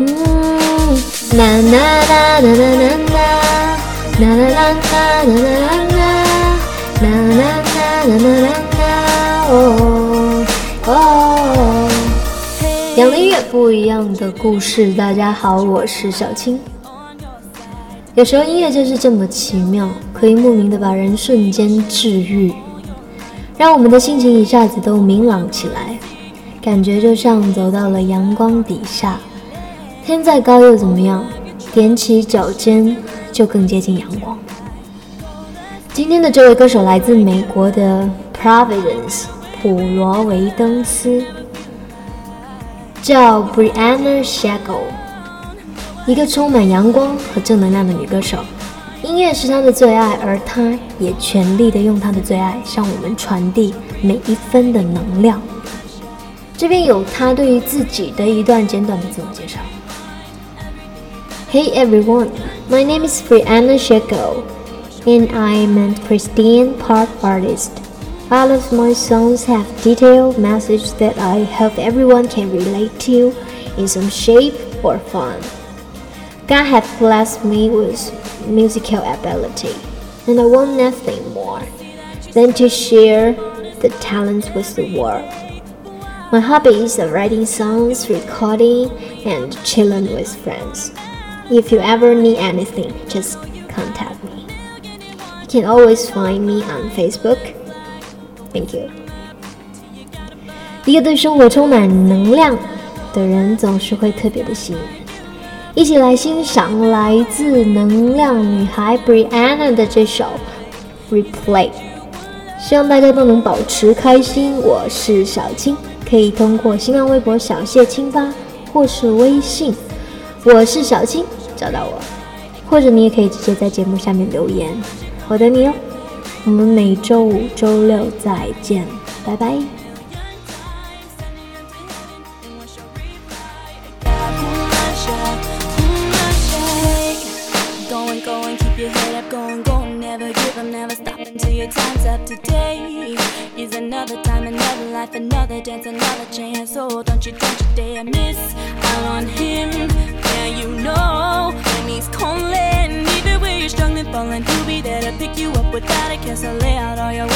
啦啦啦啦啦啦啦啦啦啦啦啦啦啦啦哦哦。两个音乐不一样的故事，大家好，我是小青。有时候音乐就是这么奇妙，可以莫名的把人瞬间治愈，让我们的心情一下子都明朗起来，感觉就像走到了阳光底下。天再高又怎么样？踮起脚尖就更接近阳光。今天的这位歌手来自美国的 Providence 普罗维登斯，叫 Brianna Shackel，一个充满阳光和正能量的女歌手。音乐是她的最爱，而她也全力的用她的最爱向我们传递每一分的能量。这边有她对于自己的一段简短的自我介绍。Hey everyone, my name is Brianna Sheko, and I am a Christian pop artist. All of my songs have detailed messages that I hope everyone can relate to in some shape or form. God has blessed me with musical ability, and I want nothing more than to share the talents with the world. My hobbies are writing songs, recording, and chilling with friends. If you ever need anything, just contact me. You can always find me on Facebook. Thank you. 一个对生活充满能量的人，总是会特别的吸引。一起来欣赏来自能量女孩 Brianna 的这首《Replay》。希望大家都能保持开心。我是小青，可以通过新浪微博小谢青发，或是微信，我是小青。找到我，或者你也可以直接在节目下面留言，我等你哦。我们每周五、周六再见，拜拜。gotta guess I lay out all your